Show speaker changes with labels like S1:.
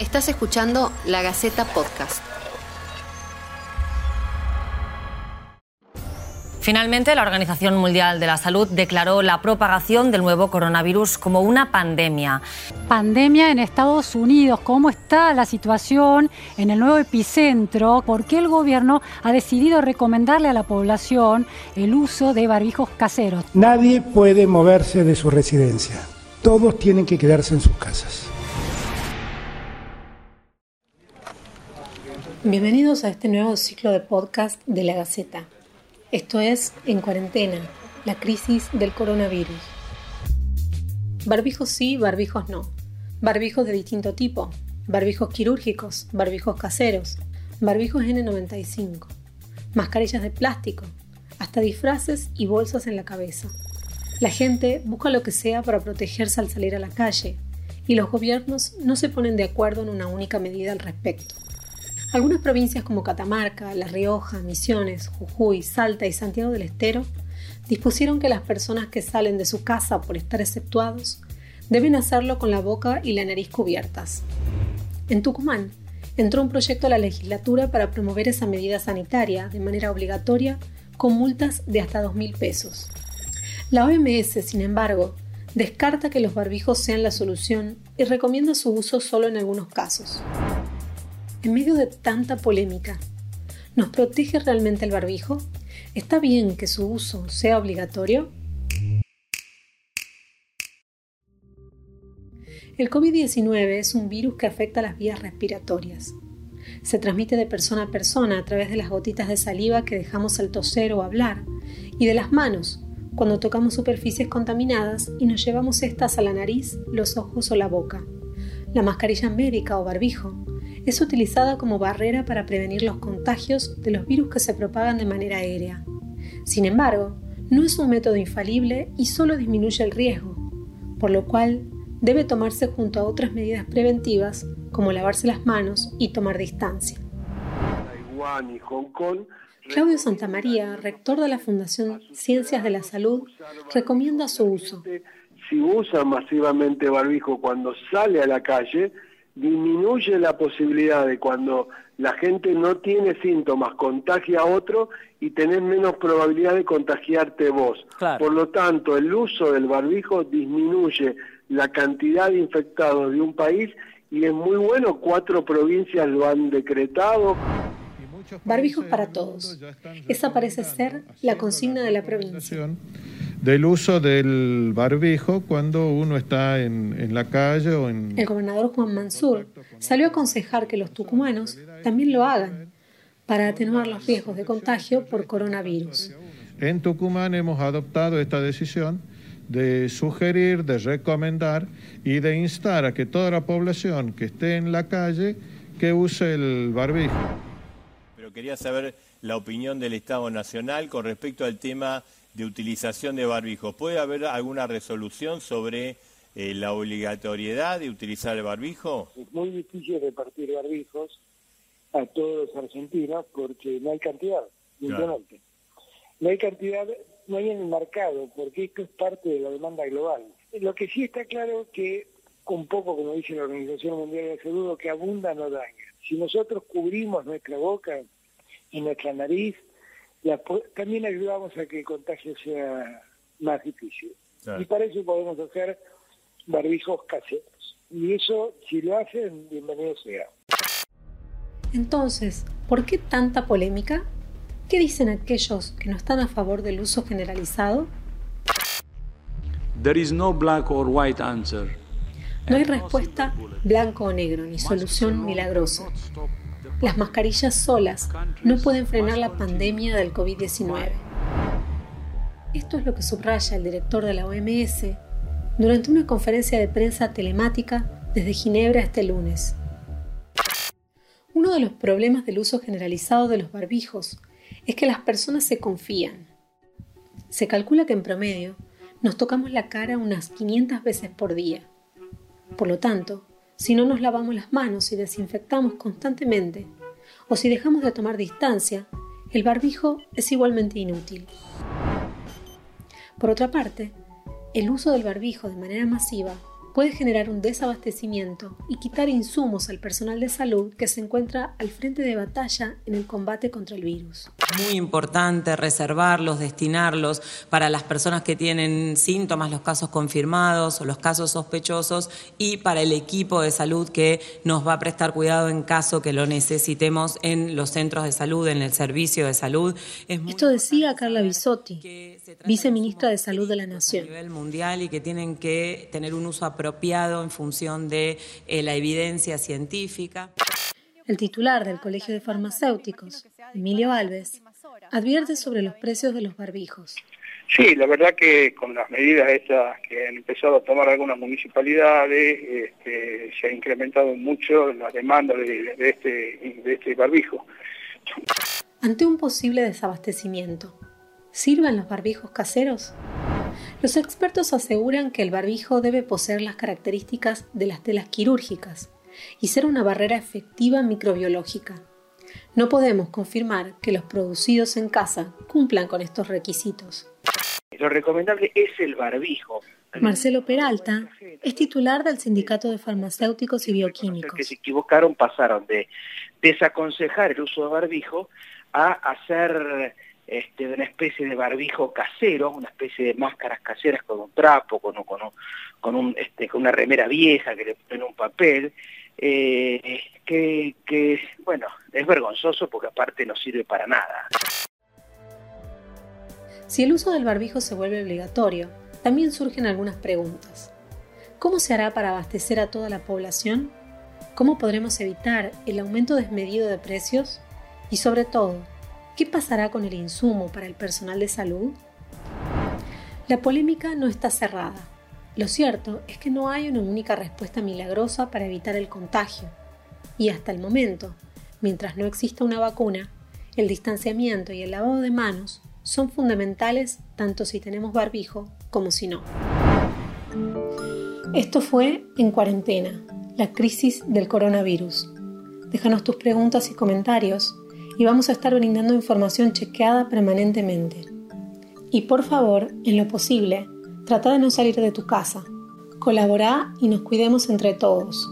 S1: Estás escuchando La Gaceta Podcast.
S2: Finalmente, la Organización Mundial de la Salud declaró la propagación del nuevo coronavirus como una pandemia.
S3: Pandemia en Estados Unidos. ¿Cómo está la situación en el nuevo epicentro? ¿Por qué el gobierno ha decidido recomendarle a la población el uso de barbijos caseros?
S4: Nadie puede moverse de su residencia. Todos tienen que quedarse en sus casas.
S5: Bienvenidos a este nuevo ciclo de podcast de la Gaceta. Esto es En Cuarentena, la crisis del coronavirus. Barbijos sí, barbijos no. Barbijos de distinto tipo. Barbijos quirúrgicos, barbijos caseros, barbijos N95, mascarillas de plástico, hasta disfraces y bolsas en la cabeza. La gente busca lo que sea para protegerse al salir a la calle y los gobiernos no se ponen de acuerdo en una única medida al respecto. Algunas provincias como Catamarca, La Rioja, Misiones, Jujuy, Salta y Santiago del Estero dispusieron que las personas que salen de su casa por estar exceptuados deben hacerlo con la boca y la nariz cubiertas. En Tucumán, entró un proyecto a la legislatura para promover esa medida sanitaria de manera obligatoria con multas de hasta 2.000 pesos. La OMS, sin embargo, descarta que los barbijos sean la solución y recomienda su uso solo en algunos casos en medio de tanta polémica, ¿nos protege realmente el barbijo? ¿Está bien que su uso sea obligatorio? El COVID-19 es un virus que afecta las vías respiratorias. Se transmite de persona a persona a través de las gotitas de saliva que dejamos al toser o hablar y de las manos cuando tocamos superficies contaminadas y nos llevamos estas a la nariz, los ojos o la boca. La mascarilla médica o barbijo es utilizada como barrera para prevenir los contagios de los virus que se propagan de manera aérea. Sin embargo, no es un método infalible y solo disminuye el riesgo, por lo cual debe tomarse junto a otras medidas preventivas como lavarse las manos y tomar distancia. Claudio Santamaría, rector de la Fundación Ciencias de la Salud, recomienda su uso.
S6: Si usa masivamente barbijo cuando sale a la calle, disminuye la posibilidad de cuando la gente no tiene síntomas, contagia a otro y tenés menos probabilidad de contagiarte vos. Por lo tanto, el uso del barbijo disminuye la cantidad de infectados de un país y es muy bueno, cuatro provincias lo han decretado.
S5: Barbijos para todos. Esa parece ser la consigna de la provincia
S7: del uso del barbijo cuando uno está en, la calle o en...
S5: El gobernador Juan Mansur salió a aconsejar que los tucumanos también lo hagan para atenuar los riesgos de contagio por coronavirus.
S7: En Tucumán hemos adoptado esta decisión de sugerir, de recomendar y de instar a que toda la población que esté en la calle que use el barbijo.
S8: Pero quería saber la opinión del Estado Nacional con respecto al tema de utilización de barbijos. ¿Puede haber alguna resolución sobre eh, la obligatoriedad de utilizar el barbijo?
S9: Es muy difícil repartir barbijos a todos los argentinos porque no hay cantidad, simplemente. No hay cantidad, no hay en el mercado, porque esto es parte de la demanda global. Lo que sí está claro que, un poco como dice la Organización Mundial de Salud, que abunda no daña. Si nosotros cubrimos nuestra boca y nuestra nariz, también ayudamos a que el contagio sea más difícil. Y para eso podemos hacer barbijos caseros. Y eso, si lo hacen, bienvenido sea.
S5: Entonces, ¿por qué tanta polémica? ¿Qué dicen aquellos que no están a favor del uso generalizado?
S10: There is no black or white answer.
S5: No hay respuesta blanco o negro, ni solución milagrosa. Las mascarillas solas no pueden frenar la pandemia del COVID-19. Esto es lo que subraya el director de la OMS durante una conferencia de prensa telemática desde Ginebra este lunes. Uno de los problemas del uso generalizado de los barbijos es que las personas se confían. Se calcula que en promedio nos tocamos la cara unas 500 veces por día. Por lo tanto, si no nos lavamos las manos y desinfectamos constantemente, o si dejamos de tomar distancia, el barbijo es igualmente inútil. Por otra parte, el uso del barbijo de manera masiva puede generar un desabastecimiento y quitar insumos al personal de salud que se encuentra al frente de batalla en el combate contra el virus.
S11: Muy importante reservarlos, destinarlos para las personas que tienen síntomas, los casos confirmados o los casos sospechosos y para el equipo de salud que nos va a prestar cuidado en caso que lo necesitemos en los centros de salud, en el servicio de salud.
S5: Esto decía Carla Bisotti, viceministra de Salud de la Nación.
S11: A nivel mundial y que tienen que tener un uso apropiado en función de eh, la evidencia científica.
S5: El titular del Colegio de Farmacéuticos, Emilio Alves, advierte sobre los precios de los barbijos.
S9: Sí, la verdad que con las medidas estas que han empezado a tomar algunas municipalidades, este, se ha incrementado mucho la demanda de, este, de este barbijo.
S5: Ante un posible desabastecimiento, ¿sirven los barbijos caseros? Los expertos aseguran que el barbijo debe poseer las características de las telas quirúrgicas y ser una barrera efectiva microbiológica. No podemos confirmar que los producidos en casa cumplan con estos requisitos.
S12: Lo recomendable es el barbijo.
S5: Marcelo Peralta es titular del Sindicato de Farmacéuticos y Bioquímicos.
S12: que se equivocaron pasaron de desaconsejar el uso de barbijo a hacer este, una especie de barbijo casero, una especie de máscaras caseras con un trapo, con, con, con, un, este, con una remera vieja que le ponen un papel, eh, que, que, bueno, es vergonzoso porque aparte no sirve para nada.
S5: Si el uso del barbijo se vuelve obligatorio, también surgen algunas preguntas. ¿Cómo se hará para abastecer a toda la población? ¿Cómo podremos evitar el aumento desmedido de precios? Y sobre todo, ¿qué pasará con el insumo para el personal de salud? La polémica no está cerrada. Lo cierto es que no hay una única respuesta milagrosa para evitar el contagio. Y hasta el momento, mientras no exista una vacuna, el distanciamiento y el lavado de manos son fundamentales tanto si tenemos barbijo como si no. Esto fue En Cuarentena, la crisis del coronavirus. Déjanos tus preguntas y comentarios y vamos a estar brindando información chequeada permanentemente. Y por favor, en lo posible, trata de no salir de tu casa. Colabora y nos cuidemos entre todos.